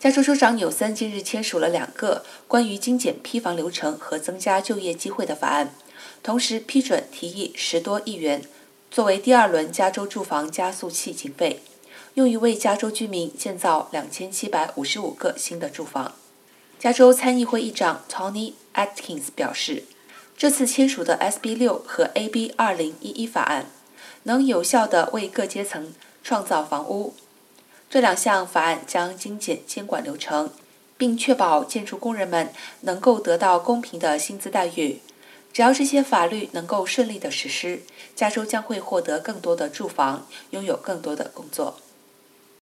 加州州长纽森近日签署了两个关于精简批房流程和增加就业机会的法案，同时批准提议十多亿元作为第二轮加州住房加速器经费，用于为加州居民建造两千七百五十五个新的住房。加州参议会议长 Tony Atkins 表示，这次签署的 SB 六和 AB 二零一一法案能有效地为各阶层创造房屋。这两项法案将精简监管流程，并确保建筑工人们能够得到公平的薪资待遇。只要这些法律能够顺利的实施，加州将会获得更多的住房，拥有更多的工作。